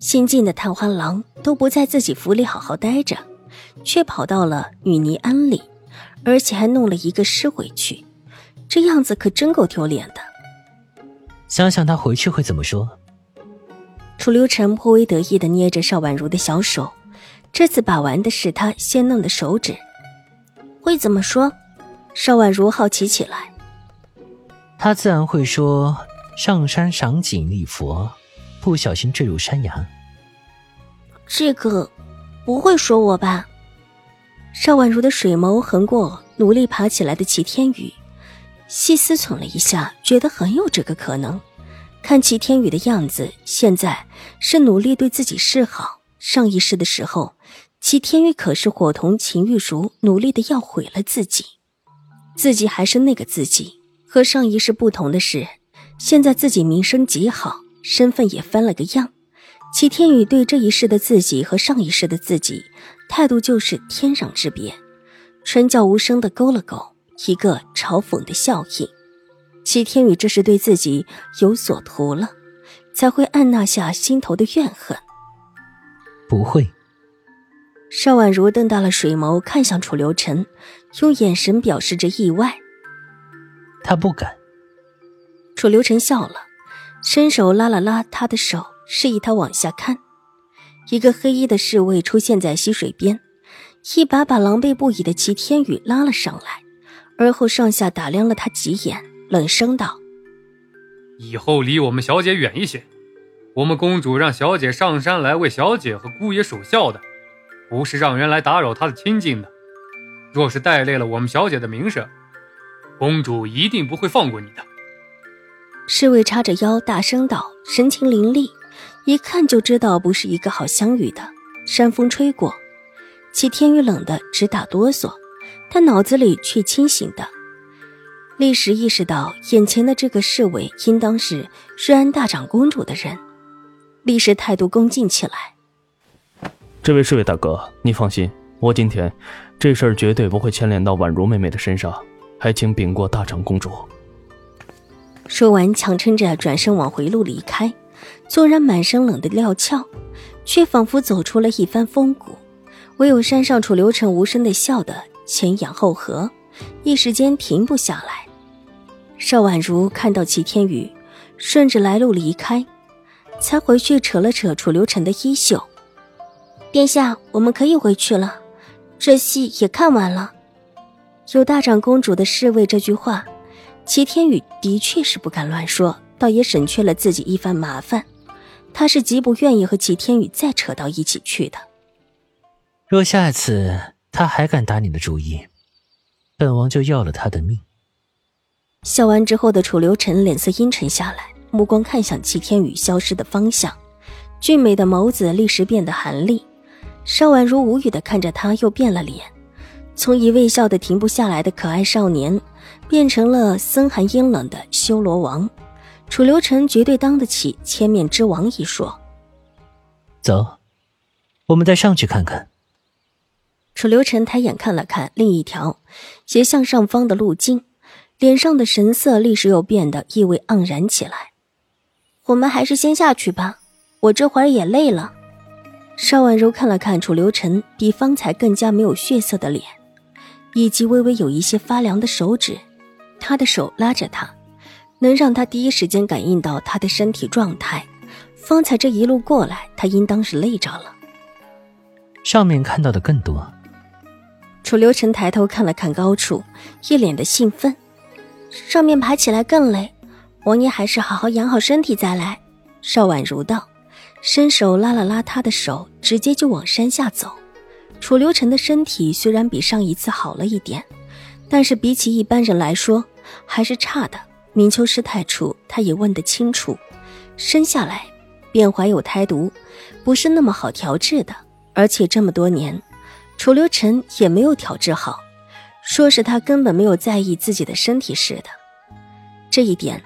新进的探花郎都不在自己府里好好待着，却跑到了女尼庵里，而且还弄了一个尸回去，这样子可真够丢脸的。想想他回去会怎么说？楚留臣颇为得意的捏着邵婉如的小手，这次把玩的是他鲜嫩的手指。会怎么说？邵婉如好奇起来。他自然会说：上山赏景礼佛。不小心坠入山崖，这个不会说我吧？邵婉如的水眸横过努力爬起来的齐天宇，细思忖了一下，觉得很有这个可能。看齐天宇的样子，现在是努力对自己示好。上一世的时候，齐天宇可是伙同秦玉茹努力的要毁了自己，自己还是那个自己。和上一世不同的是，现在自己名声极好。身份也翻了个样，齐天宇对这一世的自己和上一世的自己态度就是天壤之别，唇角无声的勾了勾，一个嘲讽的笑意。齐天宇这是对自己有所图了，才会按捺下心头的怨恨。不会。邵婉如瞪大了水眸，看向楚留臣，用眼神表示着意外。他不敢。楚留臣笑了。伸手拉了拉他的手，示意他往下看。一个黑衣的侍卫出现在溪水边，一把把狼狈不已的齐天宇拉了上来，而后上下打量了他几眼，冷声道：“以后离我们小姐远一些。我们公主让小姐上山来为小姐和姑爷守孝的，不是让人来打扰她的清静的。若是带累了我们小姐的名声，公主一定不会放过你的。”侍卫叉着腰，大声道，神情凌厉，一看就知道不是一个好相遇的。山风吹过，齐天宇冷得直打哆嗦，但脑子里却清醒的，立时意识到眼前的这个侍卫应当是瑞安大长公主的人，立时态度恭敬起来。这位侍卫大哥，你放心，我今天这事儿绝对不会牵连到婉如妹妹的身上，还请禀过大长公主。说完，强撑着转身往回路离开，纵然满身冷的料峭，却仿佛走出了一番风骨。唯有山上楚留臣无声的笑得前仰后合，一时间停不下来。邵婉如看到齐天宇顺着来路离开，才回去扯了扯楚留臣的衣袖：“殿下，我们可以回去了，这戏也看完了。”有大长公主的侍卫这句话。齐天宇的确是不敢乱说，倒也省去了自己一番麻烦。他是极不愿意和齐天宇再扯到一起去的。若下次他还敢打你的主意，本王就要了他的命。笑完之后的楚留臣脸色阴沉下来，目光看向齐天宇消失的方向，俊美的眸子立时变得寒厉。邵婉如无语的看着他，又变了脸，从一位笑得停不下来的可爱少年。变成了森寒阴冷的修罗王，楚留臣绝对当得起千面之王一说。走，我们再上去看看。楚留臣抬眼看了看另一条斜向上方的路径，脸上的神色立时又变得意味盎然起来。我们还是先下去吧，我这会儿也累了。邵婉柔看了看楚留臣比方才更加没有血色的脸，以及微微有一些发凉的手指。他的手拉着他，能让他第一时间感应到他的身体状态。方才这一路过来，他应当是累着了。上面看到的更多。楚留臣抬头看了看高处，一脸的兴奋。上面爬起来更累，王爷还是好好养好身体再来。邵婉如道，伸手拉了拉他的手，直接就往山下走。楚留臣的身体虽然比上一次好了一点。但是比起一般人来说，还是差的。明秋师太处，他也问得清楚。生下来便怀有胎毒，不是那么好调治的。而且这么多年，楚留臣也没有调治好，说是他根本没有在意自己的身体似的。这一点，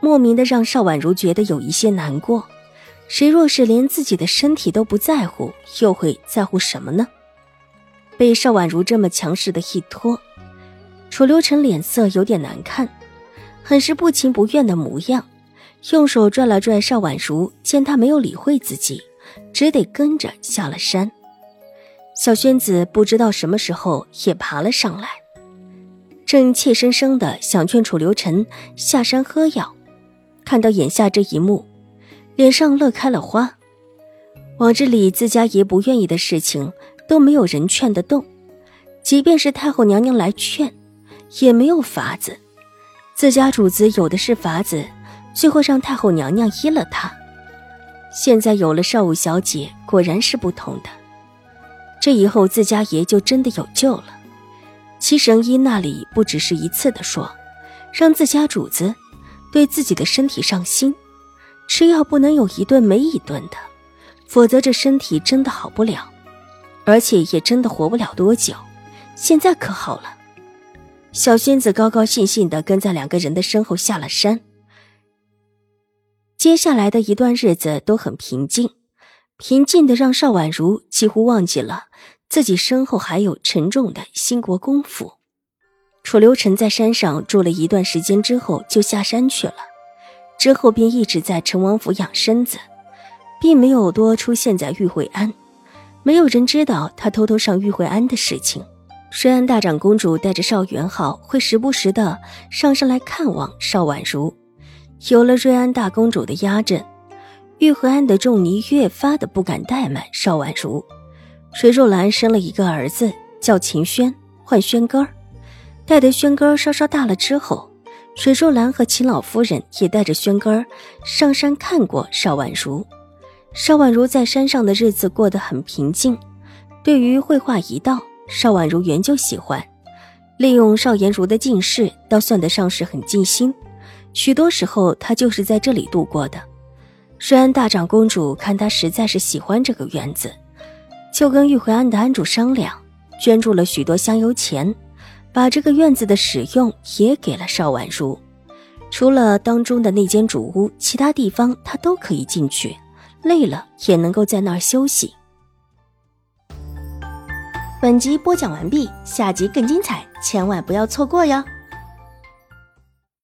莫名的让邵婉如觉得有一些难过。谁若是连自己的身体都不在乎，又会在乎什么呢？被邵婉如这么强势的一拖，楚留臣脸色有点难看，很是不情不愿的模样，用手拽了拽邵婉如，见她没有理会自己，只得跟着下了山。小轩子不知道什么时候也爬了上来，正怯生生的想劝楚留臣下山喝药，看到眼下这一幕，脸上乐开了花。往日里自家爷不愿意的事情。都没有人劝得动，即便是太后娘娘来劝，也没有法子。自家主子有的是法子，最后让太后娘娘依了他。现在有了少武小姐，果然是不同的。这以后自家爷就真的有救了。七神医那里不只是一次的说，让自家主子对自己的身体上心，吃药不能有一顿没一顿的，否则这身体真的好不了。而且也真的活不了多久，现在可好了。小仙子高高兴兴的跟在两个人的身后下了山。接下来的一段日子都很平静，平静的让邵婉如几乎忘记了自己身后还有沉重的兴国公府。楚留臣在山上住了一段时间之后就下山去了，之后便一直在陈王府养身子，并没有多出现在玉惠安。没有人知道他偷偷上玉惠安的事情。瑞安大长公主带着邵元浩会时不时的上山来看望邵婉如。有了瑞安大公主的压阵，玉惠安的仲尼越发的不敢怠慢邵婉如。水若兰生了一个儿子，叫秦轩，唤轩哥儿。待得轩哥儿稍稍大了之后，水若兰和秦老夫人也带着轩哥儿上山看过邵婉如。邵婉如在山上的日子过得很平静，对于绘画一道，邵婉如原就喜欢，利用邵颜如的近视，倒算得上是很尽心。许多时候，她就是在这里度过的。瑞安大长公主看她实在是喜欢这个院子，就跟玉回安的安主商量，捐助了许多香油钱，把这个院子的使用也给了邵婉如。除了当中的那间主屋，其他地方她都可以进去。累了也能够在那儿休息。本集播讲完毕，下集更精彩，千万不要错过哟。